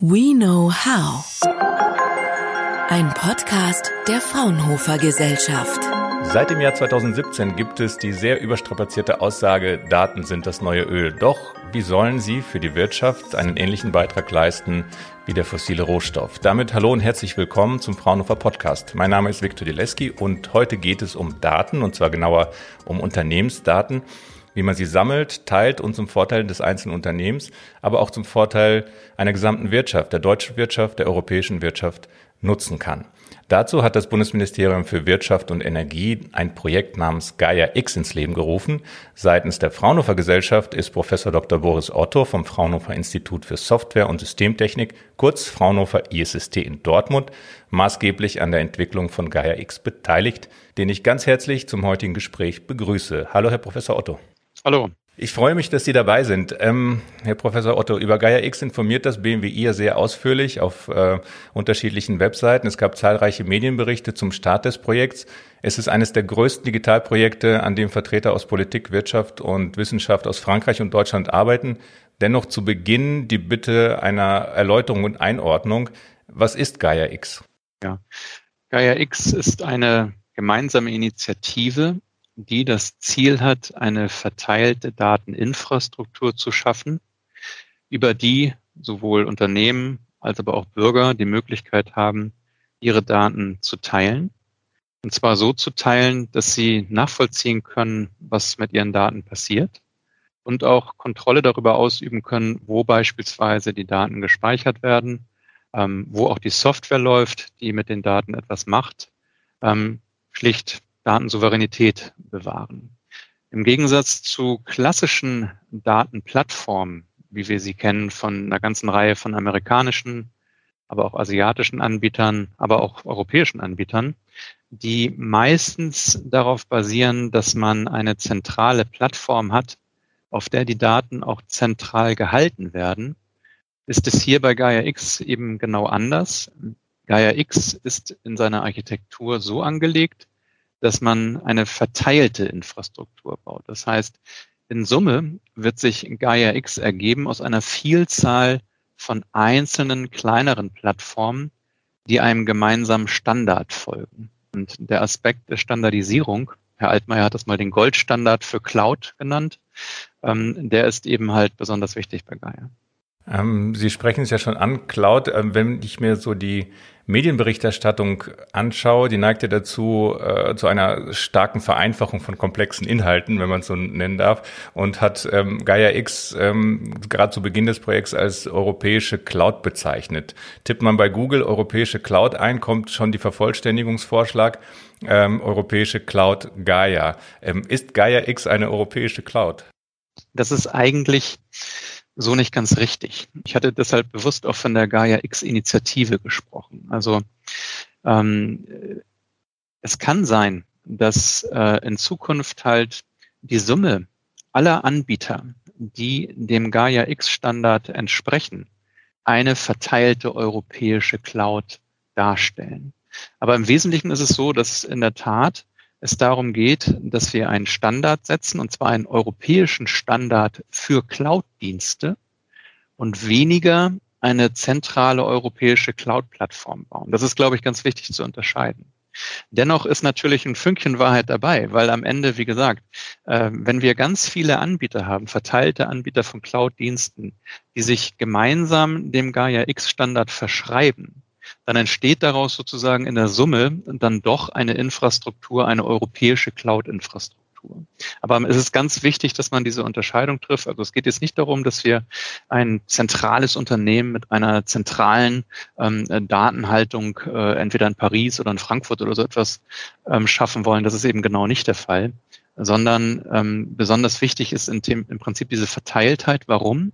We Know How. Ein Podcast der Fraunhofer Gesellschaft. Seit dem Jahr 2017 gibt es die sehr überstrapazierte Aussage, Daten sind das neue Öl. Doch wie sollen sie für die Wirtschaft einen ähnlichen Beitrag leisten wie der fossile Rohstoff? Damit hallo und herzlich willkommen zum Fraunhofer Podcast. Mein Name ist Viktor Dileski und heute geht es um Daten und zwar genauer um Unternehmensdaten wie man sie sammelt, teilt und zum Vorteil des einzelnen Unternehmens, aber auch zum Vorteil einer gesamten Wirtschaft, der deutschen Wirtschaft, der europäischen Wirtschaft nutzen kann. Dazu hat das Bundesministerium für Wirtschaft und Energie ein Projekt namens Gaia X ins Leben gerufen. Seitens der Fraunhofer Gesellschaft ist Professor Dr. Boris Otto vom Fraunhofer Institut für Software und Systemtechnik, kurz Fraunhofer ISST in Dortmund, maßgeblich an der Entwicklung von Gaia X beteiligt, den ich ganz herzlich zum heutigen Gespräch begrüße. Hallo, Herr Professor Otto. Hallo. Ich freue mich, dass Sie dabei sind. Ähm, Herr Professor Otto, über Gaia X informiert das BMWI ja sehr ausführlich auf äh, unterschiedlichen Webseiten. Es gab zahlreiche Medienberichte zum Start des Projekts. Es ist eines der größten Digitalprojekte, an dem Vertreter aus Politik, Wirtschaft und Wissenschaft aus Frankreich und Deutschland arbeiten. Dennoch zu Beginn die Bitte einer Erläuterung und Einordnung. Was ist Gaia X? Ja, Gaia X ist eine gemeinsame Initiative die das Ziel hat, eine verteilte Dateninfrastruktur zu schaffen, über die sowohl Unternehmen als aber auch Bürger die Möglichkeit haben, ihre Daten zu teilen. Und zwar so zu teilen, dass sie nachvollziehen können, was mit ihren Daten passiert und auch Kontrolle darüber ausüben können, wo beispielsweise die Daten gespeichert werden, ähm, wo auch die Software läuft, die mit den Daten etwas macht, ähm, schlicht Datensouveränität bewahren. Im Gegensatz zu klassischen Datenplattformen, wie wir sie kennen von einer ganzen Reihe von amerikanischen, aber auch asiatischen Anbietern, aber auch europäischen Anbietern, die meistens darauf basieren, dass man eine zentrale Plattform hat, auf der die Daten auch zentral gehalten werden, ist es hier bei Gaia X eben genau anders. Gaia X ist in seiner Architektur so angelegt, dass man eine verteilte Infrastruktur baut. Das heißt, in Summe wird sich Gaia X ergeben aus einer Vielzahl von einzelnen kleineren Plattformen, die einem gemeinsamen Standard folgen. Und der Aspekt der Standardisierung, Herr Altmaier hat das mal den Goldstandard für Cloud genannt, ähm, der ist eben halt besonders wichtig bei Gaia. Ähm, Sie sprechen es ja schon an, Cloud. Ähm, wenn ich mir so die Medienberichterstattung anschaue, die neigt ja dazu, äh, zu einer starken Vereinfachung von komplexen Inhalten, wenn man es so nennen darf, und hat ähm, Gaia X ähm, gerade zu Beginn des Projekts als europäische Cloud bezeichnet. Tippt man bei Google europäische Cloud ein, kommt schon die Vervollständigungsvorschlag ähm, europäische Cloud Gaia. Ähm, ist Gaia X eine europäische Cloud? Das ist eigentlich so nicht ganz richtig. Ich hatte deshalb bewusst auch von der Gaia X-Initiative gesprochen. Also ähm, es kann sein, dass äh, in Zukunft halt die Summe aller Anbieter, die dem Gaia X-Standard entsprechen, eine verteilte europäische Cloud darstellen. Aber im Wesentlichen ist es so, dass in der Tat es darum geht, dass wir einen Standard setzen, und zwar einen europäischen Standard für Cloud-Dienste und weniger eine zentrale europäische Cloud-Plattform bauen. Das ist, glaube ich, ganz wichtig zu unterscheiden. Dennoch ist natürlich ein Fünkchen Wahrheit dabei, weil am Ende, wie gesagt, äh, wenn wir ganz viele Anbieter haben, verteilte Anbieter von Cloud-Diensten, die sich gemeinsam dem Gaia X-Standard verschreiben, dann entsteht daraus sozusagen in der Summe dann doch eine Infrastruktur, eine europäische Cloud-Infrastruktur. Aber es ist ganz wichtig, dass man diese Unterscheidung trifft. Also es geht jetzt nicht darum, dass wir ein zentrales Unternehmen mit einer zentralen ähm, Datenhaltung äh, entweder in Paris oder in Frankfurt oder so etwas ähm, schaffen wollen. Das ist eben genau nicht der Fall sondern ähm, besonders wichtig ist in dem, im Prinzip diese Verteiltheit. Warum?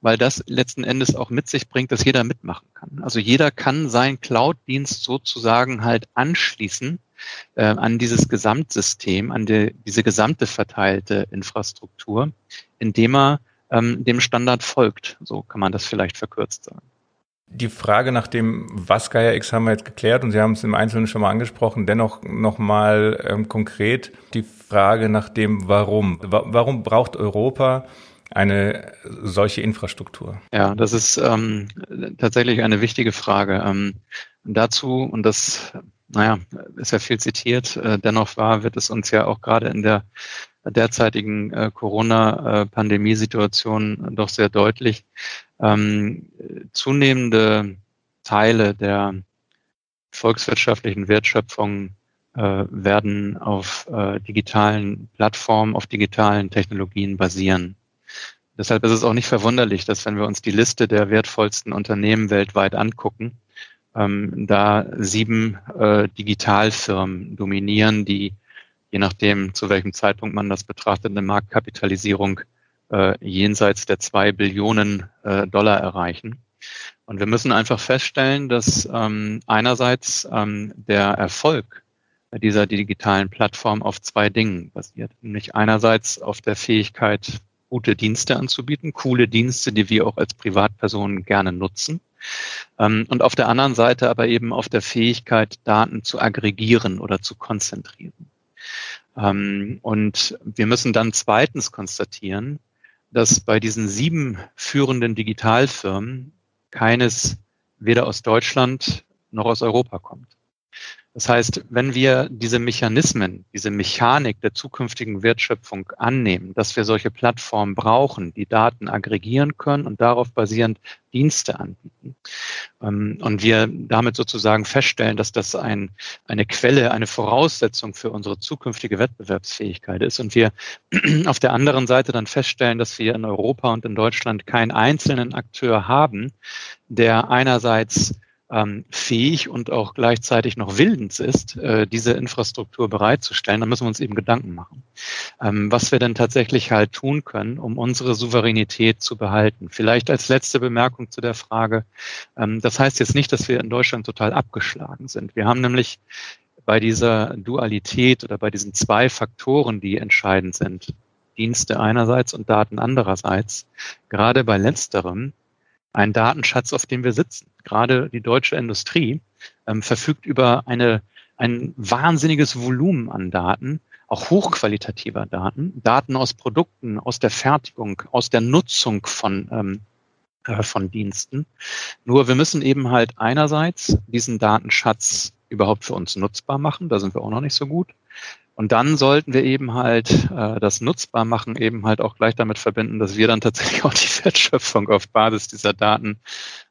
Weil das letzten Endes auch mit sich bringt, dass jeder mitmachen kann. Also jeder kann seinen Cloud-Dienst sozusagen halt anschließen äh, an dieses Gesamtsystem, an die, diese gesamte verteilte Infrastruktur, indem er ähm, dem Standard folgt. So kann man das vielleicht verkürzt sagen. Die Frage nach dem, was Gaia X haben wir jetzt geklärt und Sie haben es im Einzelnen schon mal angesprochen. Dennoch nochmal ähm, konkret die Frage nach dem Warum. Warum braucht Europa eine solche Infrastruktur? Ja, das ist ähm, tatsächlich eine wichtige Frage. Ähm, dazu, und das, naja, ist ja viel zitiert, äh, dennoch war, wird es uns ja auch gerade in der derzeitigen äh, Corona-Pandemiesituation doch sehr deutlich. Ähm, zunehmende Teile der volkswirtschaftlichen Wertschöpfung äh, werden auf äh, digitalen Plattformen, auf digitalen Technologien basieren. Deshalb ist es auch nicht verwunderlich, dass wenn wir uns die Liste der wertvollsten Unternehmen weltweit angucken, ähm, da sieben äh, Digitalfirmen dominieren, die je nachdem, zu welchem Zeitpunkt man das betrachtet, eine Marktkapitalisierung äh, jenseits der zwei Billionen äh, Dollar erreichen. Und wir müssen einfach feststellen, dass ähm, einerseits ähm, der Erfolg dieser digitalen Plattform auf zwei Dingen basiert. Nämlich einerseits auf der Fähigkeit, gute Dienste anzubieten, coole Dienste, die wir auch als Privatpersonen gerne nutzen. Ähm, und auf der anderen Seite aber eben auf der Fähigkeit, Daten zu aggregieren oder zu konzentrieren. Ähm, und wir müssen dann zweitens konstatieren, dass bei diesen sieben führenden Digitalfirmen keines weder aus Deutschland noch aus Europa kommt. Das heißt, wenn wir diese Mechanismen, diese Mechanik der zukünftigen Wertschöpfung annehmen, dass wir solche Plattformen brauchen, die Daten aggregieren können und darauf basierend Dienste anbieten, ähm, und wir damit sozusagen feststellen, dass das ein, eine Quelle, eine Voraussetzung für unsere zukünftige Wettbewerbsfähigkeit ist und wir auf der anderen Seite dann feststellen, dass wir in Europa und in Deutschland keinen einzelnen Akteur haben, der einerseits ähm, fähig und auch gleichzeitig noch willens ist, äh, diese Infrastruktur bereitzustellen, dann müssen wir uns eben Gedanken machen, ähm, was wir denn tatsächlich halt tun können, um unsere Souveränität zu behalten. Vielleicht als letzte Bemerkung zu der Frage, ähm, das heißt jetzt nicht, dass wir in Deutschland total abgeschlagen sind. Wir haben nämlich bei dieser Dualität oder bei diesen zwei Faktoren, die entscheidend sind, Dienste einerseits und Daten andererseits, gerade bei letzterem ein Datenschatz, auf dem wir sitzen. Gerade die deutsche Industrie ähm, verfügt über eine, ein wahnsinniges Volumen an Daten, auch hochqualitativer Daten, Daten aus Produkten, aus der Fertigung, aus der Nutzung von, ähm, äh, von Diensten. Nur wir müssen eben halt einerseits diesen Datenschatz überhaupt für uns nutzbar machen, da sind wir auch noch nicht so gut. Und dann sollten wir eben halt äh, das nutzbar machen, eben halt auch gleich damit verbinden, dass wir dann tatsächlich auch die Wertschöpfung auf Basis dieser Daten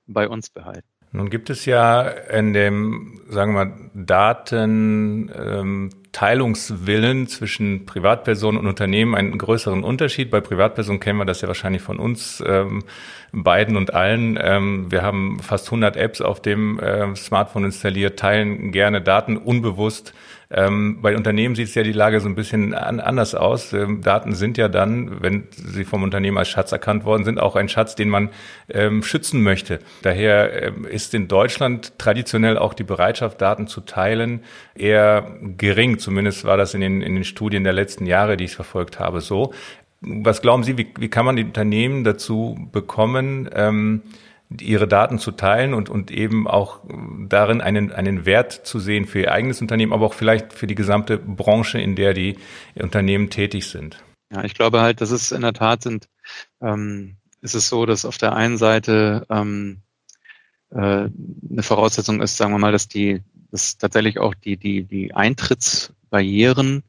bei uns behalten. Nun gibt es ja in dem, sagen wir mal, Datenteilungswillen ähm, zwischen Privatpersonen und Unternehmen einen größeren Unterschied. Bei Privatpersonen kennen wir das ja wahrscheinlich von uns ähm, beiden und allen. Ähm, wir haben fast 100 Apps auf dem äh, Smartphone installiert, teilen gerne Daten unbewusst ähm, bei Unternehmen sieht es ja die Lage so ein bisschen an, anders aus. Ähm, Daten sind ja dann, wenn sie vom Unternehmen als Schatz erkannt worden sind, auch ein Schatz, den man ähm, schützen möchte. Daher ähm, ist in Deutschland traditionell auch die Bereitschaft, Daten zu teilen, eher gering. Zumindest war das in den, in den Studien der letzten Jahre, die ich verfolgt habe, so. Was glauben Sie, wie, wie kann man die Unternehmen dazu bekommen, ähm, ihre Daten zu teilen und, und eben auch darin einen, einen Wert zu sehen für ihr eigenes Unternehmen, aber auch vielleicht für die gesamte Branche, in der die Unternehmen tätig sind. Ja, ich glaube halt, dass es in der Tat sind, ähm, ist es so, dass auf der einen Seite ähm, äh, eine Voraussetzung ist, sagen wir mal, dass die, dass tatsächlich auch die, die, die Eintrittsbarrieren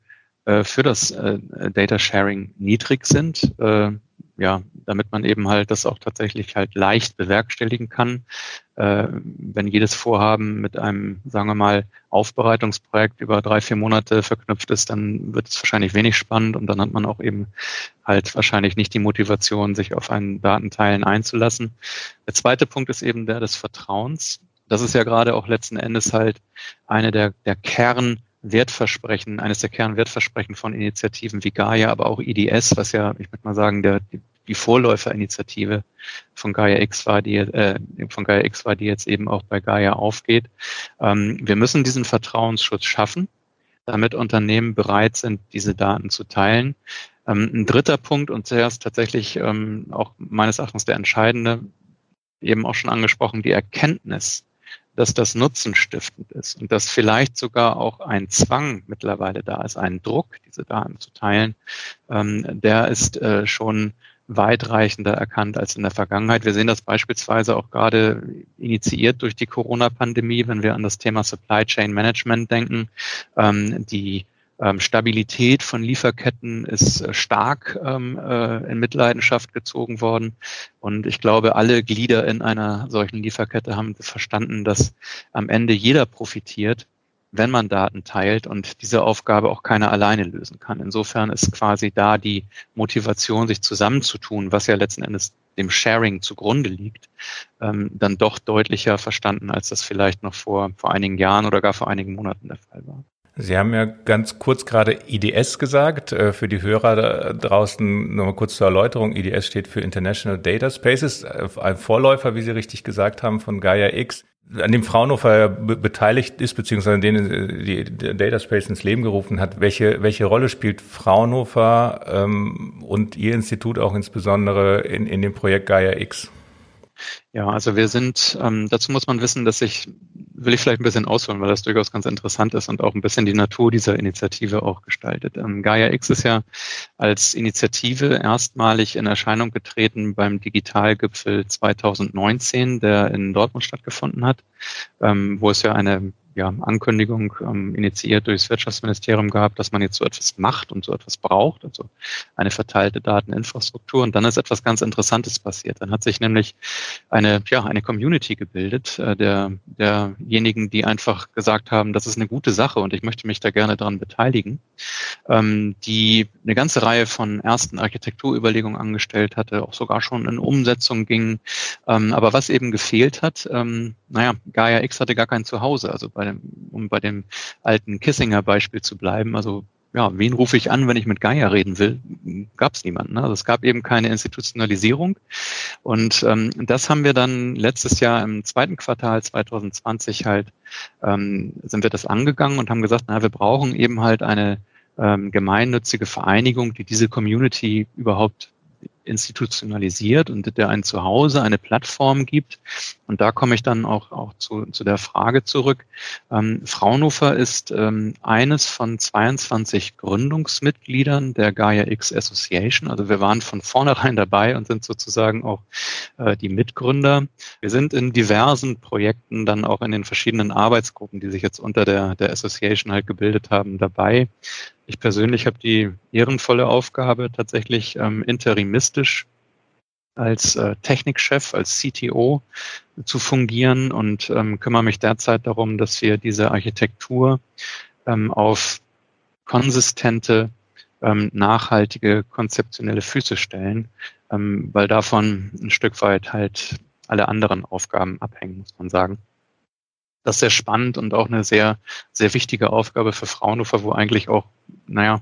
äh, für das äh, Data Sharing niedrig sind. Äh, ja, damit man eben halt das auch tatsächlich halt leicht bewerkstelligen kann. Äh, wenn jedes Vorhaben mit einem, sagen wir mal, Aufbereitungsprojekt über drei, vier Monate verknüpft ist, dann wird es wahrscheinlich wenig spannend und dann hat man auch eben halt wahrscheinlich nicht die Motivation, sich auf einen Datenteilen einzulassen. Der zweite Punkt ist eben der des Vertrauens. Das ist ja gerade auch letzten Endes halt eine der, der Kern Wertversprechen, eines der Kernwertversprechen von Initiativen wie Gaia, aber auch IDS, was ja, ich würde mal sagen, der, die, Vorläuferinitiative von Gaia X war, die äh, von Gaia X war, die jetzt eben auch bei Gaia aufgeht. Ähm, wir müssen diesen Vertrauensschutz schaffen, damit Unternehmen bereit sind, diese Daten zu teilen. Ähm, ein dritter Punkt und zuerst tatsächlich ähm, auch meines Erachtens der entscheidende, eben auch schon angesprochen, die Erkenntnis dass das nutzenstiftend ist und dass vielleicht sogar auch ein Zwang mittlerweile da ist, ein Druck, diese Daten zu teilen, ähm, der ist äh, schon weitreichender erkannt als in der Vergangenheit. Wir sehen das beispielsweise auch gerade initiiert durch die Corona-Pandemie, wenn wir an das Thema Supply Chain Management denken. Ähm, die ähm, Stabilität von Lieferketten ist äh, stark ähm, äh, in Mitleidenschaft gezogen worden. Und ich glaube, alle Glieder in einer solchen Lieferkette haben verstanden, dass am Ende jeder profitiert, wenn man Daten teilt und diese Aufgabe auch keiner alleine lösen kann. Insofern ist quasi da die Motivation, sich zusammenzutun, was ja letzten Endes dem Sharing zugrunde liegt, ähm, dann doch deutlicher verstanden, als das vielleicht noch vor, vor einigen Jahren oder gar vor einigen Monaten der Fall war. Sie haben ja ganz kurz gerade IDS gesagt. Äh, für die Hörer draußen nochmal kurz zur Erläuterung. IDS steht für International Data Spaces, äh, ein Vorläufer, wie Sie richtig gesagt haben, von Gaia X, an dem Fraunhofer beteiligt ist, beziehungsweise an denen äh, die Data Space ins Leben gerufen hat. Welche, welche Rolle spielt Fraunhofer ähm, und Ihr Institut auch insbesondere in, in dem Projekt Gaia X? Ja, also wir sind, ähm, dazu muss man wissen, dass ich, will ich vielleicht ein bisschen ausholen, weil das durchaus ganz interessant ist und auch ein bisschen die Natur dieser Initiative auch gestaltet. Ähm, Gaia X ist ja als Initiative erstmalig in Erscheinung getreten beim Digitalgipfel 2019, der in Dortmund stattgefunden hat, ähm, wo es ja eine ja, Ankündigung ähm, initiiert durchs Wirtschaftsministerium gehabt, dass man jetzt so etwas macht und so etwas braucht, also eine verteilte Dateninfrastruktur. Und dann ist etwas ganz Interessantes passiert. Dann hat sich nämlich eine, ja, eine Community gebildet, äh, der, derjenigen, die einfach gesagt haben, das ist eine gute Sache und ich möchte mich da gerne daran beteiligen, ähm, die eine ganze Reihe von ersten Architekturüberlegungen angestellt hatte, auch sogar schon in Umsetzung ging. Ähm, aber was eben gefehlt hat, ähm, naja, Gaia X hatte gar kein Zuhause. Also bei dem, um bei dem alten Kissinger Beispiel zu bleiben, also ja, wen rufe ich an, wenn ich mit Gaia reden will? Gab es niemanden. Ne? Also es gab eben keine Institutionalisierung. Und ähm, das haben wir dann letztes Jahr im zweiten Quartal 2020 halt, ähm, sind wir das angegangen und haben gesagt, na, wir brauchen eben halt eine ähm, gemeinnützige Vereinigung, die diese Community überhaupt institutionalisiert und der ein Zuhause, eine Plattform gibt. Und da komme ich dann auch, auch zu, zu der Frage zurück. Ähm, Fraunhofer ist ähm, eines von 22 Gründungsmitgliedern der Gaia X Association. Also wir waren von vornherein dabei und sind sozusagen auch äh, die Mitgründer. Wir sind in diversen Projekten dann auch in den verschiedenen Arbeitsgruppen, die sich jetzt unter der, der Association halt gebildet haben, dabei. Ich persönlich habe die ehrenvolle Aufgabe, tatsächlich ähm, interimistisch als äh, Technikchef, als CTO zu fungieren und ähm, kümmere mich derzeit darum, dass wir diese Architektur ähm, auf konsistente, ähm, nachhaltige, konzeptionelle Füße stellen, ähm, weil davon ein Stück weit halt alle anderen Aufgaben abhängen, muss man sagen das ist sehr spannend und auch eine sehr, sehr wichtige Aufgabe für Fraunhofer, wo eigentlich auch, naja,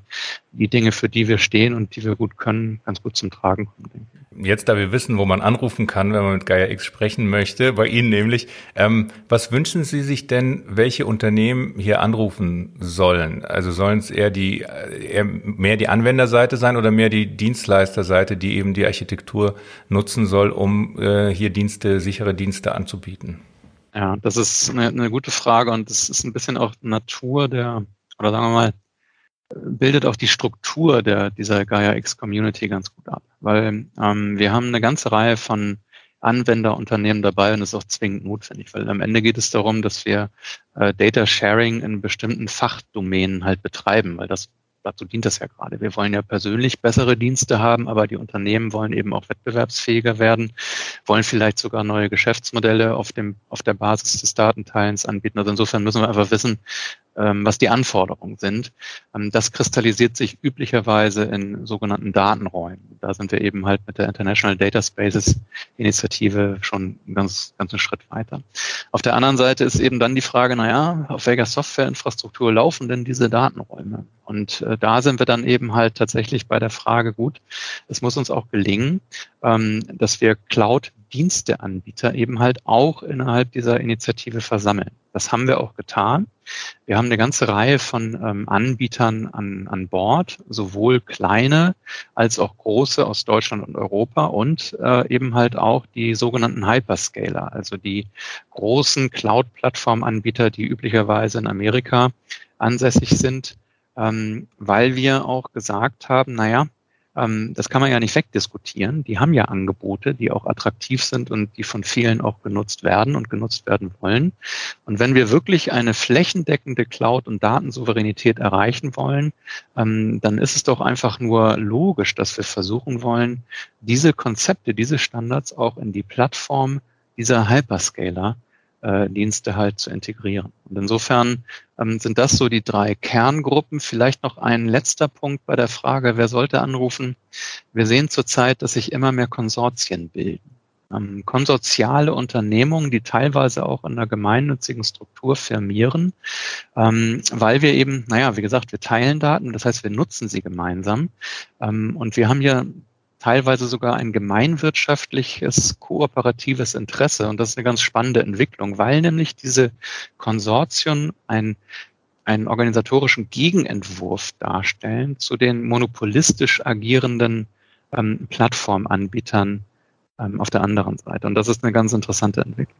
die Dinge, für die wir stehen und die wir gut können, ganz gut zum Tragen kommen. Jetzt, da wir wissen, wo man anrufen kann, wenn man mit Gaia X sprechen möchte, bei Ihnen nämlich, ähm, was wünschen Sie sich denn, welche Unternehmen hier anrufen sollen? Also sollen es eher die, eher mehr die Anwenderseite sein oder mehr die Dienstleisterseite, die eben die Architektur nutzen soll, um äh, hier Dienste, sichere Dienste anzubieten? Ja, das ist eine, eine gute Frage und das ist ein bisschen auch Natur der, oder sagen wir mal, bildet auch die Struktur der, dieser Gaia X Community ganz gut ab. Weil ähm, wir haben eine ganze Reihe von Anwenderunternehmen dabei und das ist auch zwingend notwendig, weil am Ende geht es darum, dass wir äh, Data Sharing in bestimmten Fachdomänen halt betreiben, weil das dazu dient das ja gerade. Wir wollen ja persönlich bessere Dienste haben, aber die Unternehmen wollen eben auch wettbewerbsfähiger werden, wollen vielleicht sogar neue Geschäftsmodelle auf dem, auf der Basis des Datenteilens anbieten. Also insofern müssen wir einfach wissen, was die Anforderungen sind. Ähm, das kristallisiert sich üblicherweise in sogenannten Datenräumen. Da sind wir eben halt mit der International Data Spaces Initiative schon einen ganz, ganzen Schritt weiter. Auf der anderen Seite ist eben dann die Frage, naja, auf welcher Softwareinfrastruktur laufen denn diese Datenräume? Und äh, da sind wir dann eben halt tatsächlich bei der Frage, gut, es muss uns auch gelingen, ähm, dass wir Cloud Diensteanbieter eben halt auch innerhalb dieser Initiative versammeln. Das haben wir auch getan. Wir haben eine ganze Reihe von ähm, Anbietern an, an Bord, sowohl kleine als auch große aus Deutschland und Europa und äh, eben halt auch die sogenannten Hyperscaler, also die großen Cloud-Plattform-Anbieter, die üblicherweise in Amerika ansässig sind, ähm, weil wir auch gesagt haben, naja, ähm, das kann man ja nicht wegdiskutieren. Die haben ja Angebote, die auch attraktiv sind und die von vielen auch genutzt werden und genutzt werden wollen. Und wenn wir wirklich eine flächendeckende Cloud- und Datensouveränität erreichen wollen, ähm, dann ist es doch einfach nur logisch, dass wir versuchen wollen, diese Konzepte, diese Standards auch in die Plattform dieser Hyperscaler äh, Dienste halt zu integrieren. Und insofern ähm, sind das so die drei Kerngruppen. Vielleicht noch ein letzter Punkt bei der Frage, wer sollte anrufen? Wir sehen zurzeit, dass sich immer mehr Konsortien bilden. Ähm, konsortiale Unternehmungen, die teilweise auch in einer gemeinnützigen Struktur firmieren, ähm, weil wir eben, naja, wie gesagt, wir teilen Daten, das heißt, wir nutzen sie gemeinsam. Ähm, und wir haben ja teilweise sogar ein gemeinwirtschaftliches, kooperatives Interesse. Und das ist eine ganz spannende Entwicklung, weil nämlich diese Konsortien ein einen organisatorischen Gegenentwurf darstellen zu den monopolistisch agierenden ähm, Plattformanbietern ähm, auf der anderen Seite. Und das ist eine ganz interessante Entwicklung.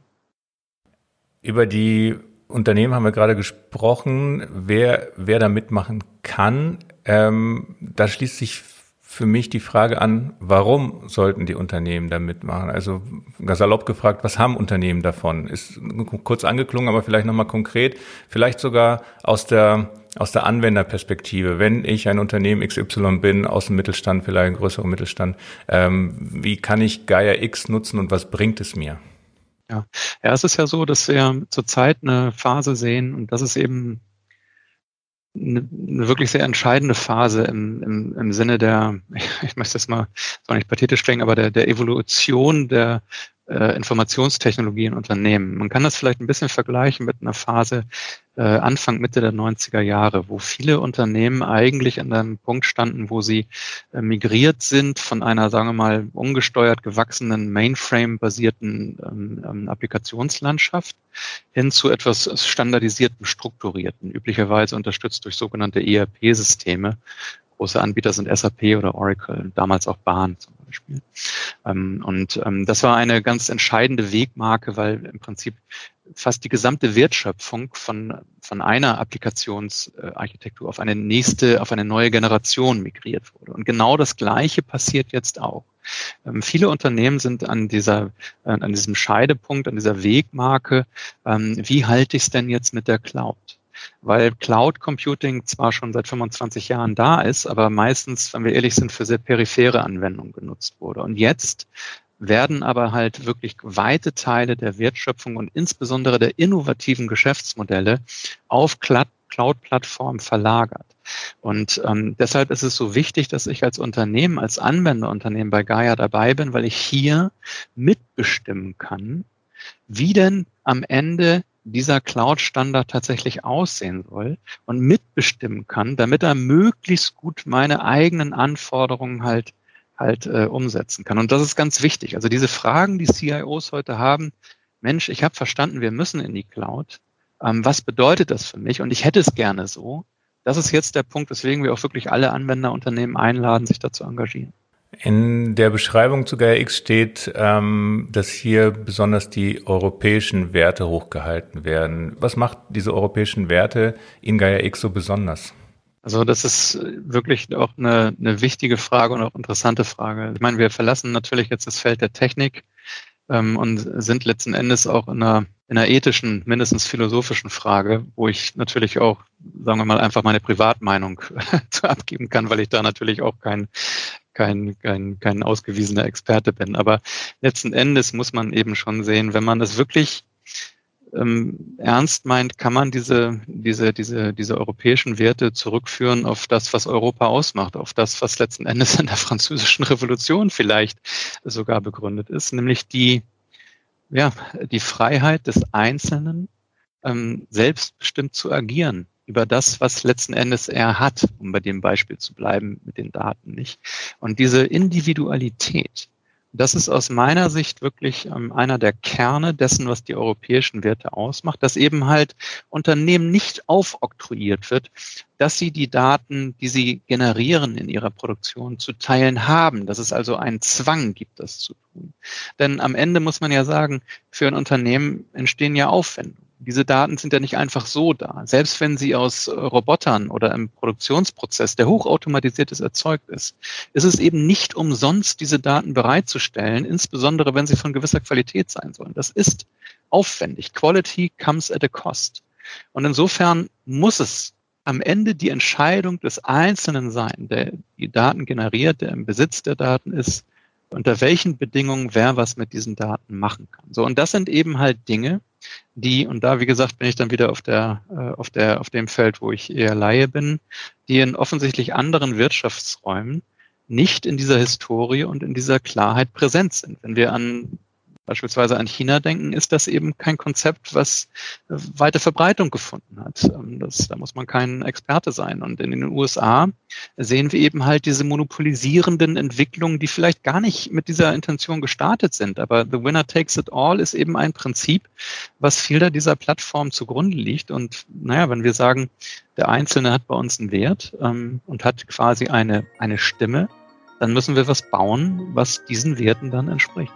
Über die Unternehmen haben wir gerade gesprochen, wer, wer da mitmachen kann. Ähm, da schließt sich für mich die Frage an, warum sollten die Unternehmen da mitmachen? Also salopp gefragt, was haben Unternehmen davon? Ist kurz angeklungen, aber vielleicht nochmal konkret, vielleicht sogar aus der, aus der Anwenderperspektive. Wenn ich ein Unternehmen XY bin, aus dem Mittelstand, vielleicht ein größerer Mittelstand, ähm, wie kann ich Gaia X nutzen und was bringt es mir? Ja. ja, es ist ja so, dass wir zurzeit eine Phase sehen und das ist eben eine, wirklich sehr entscheidende Phase im, im, im Sinne der, ich möchte das mal, soll nicht pathetisch klingen, aber der, der Evolution der äh, Informationstechnologie in Unternehmen. Man kann das vielleicht ein bisschen vergleichen mit einer Phase äh, Anfang, Mitte der 90er Jahre, wo viele Unternehmen eigentlich an einem Punkt standen, wo sie äh, migriert sind von einer, sagen wir mal, ungesteuert gewachsenen Mainframe-basierten ähm, ähm, Applikationslandschaft hin zu etwas standardisierten, strukturierten, üblicherweise unterstützt durch sogenannte ERP-Systeme. Große Anbieter sind SAP oder Oracle, damals auch Bahn zum Beispiel. Ähm, und ähm, das war eine ganz entscheidende Wegmarke, weil im Prinzip fast die gesamte Wertschöpfung von, von einer Applikationsarchitektur auf eine nächste, auf eine neue Generation migriert wurde. Und genau das Gleiche passiert jetzt auch. Ähm, viele Unternehmen sind an dieser, äh, an diesem Scheidepunkt, an dieser Wegmarke. Ähm, wie halte ich es denn jetzt mit der Cloud? Weil Cloud Computing zwar schon seit 25 Jahren da ist, aber meistens, wenn wir ehrlich sind, für sehr periphere Anwendungen genutzt wurde. Und jetzt werden aber halt wirklich weite Teile der Wertschöpfung und insbesondere der innovativen Geschäftsmodelle auf Cloud-Plattformen verlagert. Und ähm, deshalb ist es so wichtig, dass ich als Unternehmen, als Anwenderunternehmen bei Gaia dabei bin, weil ich hier mitbestimmen kann, wie denn am Ende dieser Cloud-Standard tatsächlich aussehen soll und mitbestimmen kann, damit er möglichst gut meine eigenen Anforderungen halt halt äh, umsetzen kann. Und das ist ganz wichtig. Also diese Fragen, die CIOs heute haben, Mensch, ich habe verstanden, wir müssen in die Cloud. Ähm, was bedeutet das für mich? Und ich hätte es gerne so. Das ist jetzt der Punkt, weswegen wir auch wirklich alle Anwenderunternehmen einladen, sich da zu engagieren. In der Beschreibung zu Gaia X steht, ähm, dass hier besonders die europäischen Werte hochgehalten werden. Was macht diese europäischen Werte in Gaia X so besonders? Also das ist wirklich auch eine, eine wichtige Frage und auch interessante Frage. Ich meine, wir verlassen natürlich jetzt das Feld der Technik ähm, und sind letzten Endes auch in einer, in einer ethischen, mindestens philosophischen Frage, wo ich natürlich auch, sagen wir mal, einfach meine Privatmeinung abgeben kann, weil ich da natürlich auch kein, kein, kein, kein ausgewiesener Experte bin. Aber letzten Endes muss man eben schon sehen, wenn man das wirklich ähm, ernst meint, kann man diese, diese, diese, diese europäischen Werte zurückführen auf das, was Europa ausmacht, auf das, was letzten Endes in der französischen Revolution vielleicht sogar begründet ist, nämlich die, ja, die Freiheit des Einzelnen, ähm, selbstbestimmt zu agieren über das, was letzten Endes er hat, um bei dem Beispiel zu bleiben mit den Daten nicht. Und diese Individualität, das ist aus meiner Sicht wirklich ähm, einer der Kerne dessen, was die europäischen Werte ausmacht, dass eben halt Unternehmen nicht aufoktroyiert wird, dass sie die Daten, die sie generieren in ihrer Produktion, zu teilen haben, dass es also einen Zwang gibt, das zu tun. Denn am Ende muss man ja sagen, für ein Unternehmen entstehen ja Aufwendungen. Diese Daten sind ja nicht einfach so da. Selbst wenn sie aus Robotern oder im Produktionsprozess, der hochautomatisiert erzeugt ist, ist es eben nicht umsonst, diese Daten bereitzustellen, insbesondere wenn sie von gewisser Qualität sein sollen. Das ist aufwendig. Quality comes at a cost. Und insofern muss es am Ende die Entscheidung des Einzelnen sein, der die Daten generiert, der im Besitz der Daten ist, unter welchen Bedingungen wer was mit diesen Daten machen kann. So, und das sind eben halt Dinge, die, und da, wie gesagt, bin ich dann wieder auf der, äh, auf der, auf dem Feld, wo ich eher Laie bin, die in offensichtlich anderen Wirtschaftsräumen nicht in dieser Historie und in dieser Klarheit präsent sind. Wenn wir an beispielsweise an China denken, ist das eben kein Konzept, was äh, weite Verbreitung gefunden hat. Ähm, das, da muss man kein Experte sein. Und in den USA sehen wir eben halt diese monopolisierenden Entwicklungen, die vielleicht gar nicht mit dieser Intention gestartet sind. Aber the winner takes it all ist eben ein Prinzip, was vieler dieser Plattform zugrunde liegt. Und naja, wenn wir sagen, der Einzelne hat bei uns einen Wert ähm, und hat quasi eine, eine Stimme, dann müssen wir was bauen, was diesen Werten dann entspricht.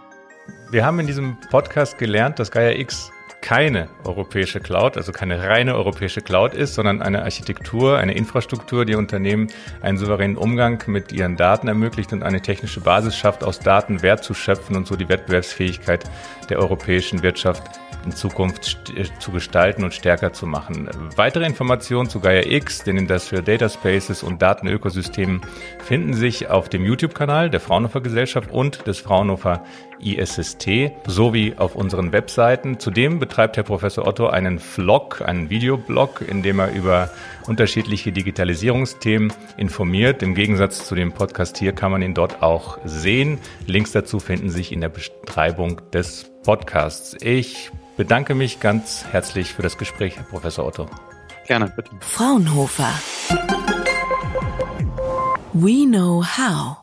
Wir haben in diesem Podcast gelernt, dass Gaia X keine europäische Cloud, also keine reine europäische Cloud ist, sondern eine Architektur, eine Infrastruktur, die Unternehmen einen souveränen Umgang mit ihren Daten ermöglicht und eine technische Basis schafft, aus Daten Wert zu schöpfen und so die Wettbewerbsfähigkeit der europäischen Wirtschaft in Zukunft äh, zu gestalten und stärker zu machen. Weitere Informationen zu Gaia X, den Industrial Data Spaces und Datenökosystemen finden sich auf dem YouTube-Kanal der Fraunhofer Gesellschaft und des Fraunhofer ISST sowie auf unseren Webseiten. Zudem betreibt Herr Professor Otto einen Vlog, einen Videoblog, in dem er über unterschiedliche Digitalisierungsthemen informiert. Im Gegensatz zu dem Podcast hier kann man ihn dort auch sehen. Links dazu finden sich in der Beschreibung des Podcasts. Ich bedanke mich ganz herzlich für das Gespräch, Herr Professor Otto. Gerne, bitte. Fraunhofer. We know how.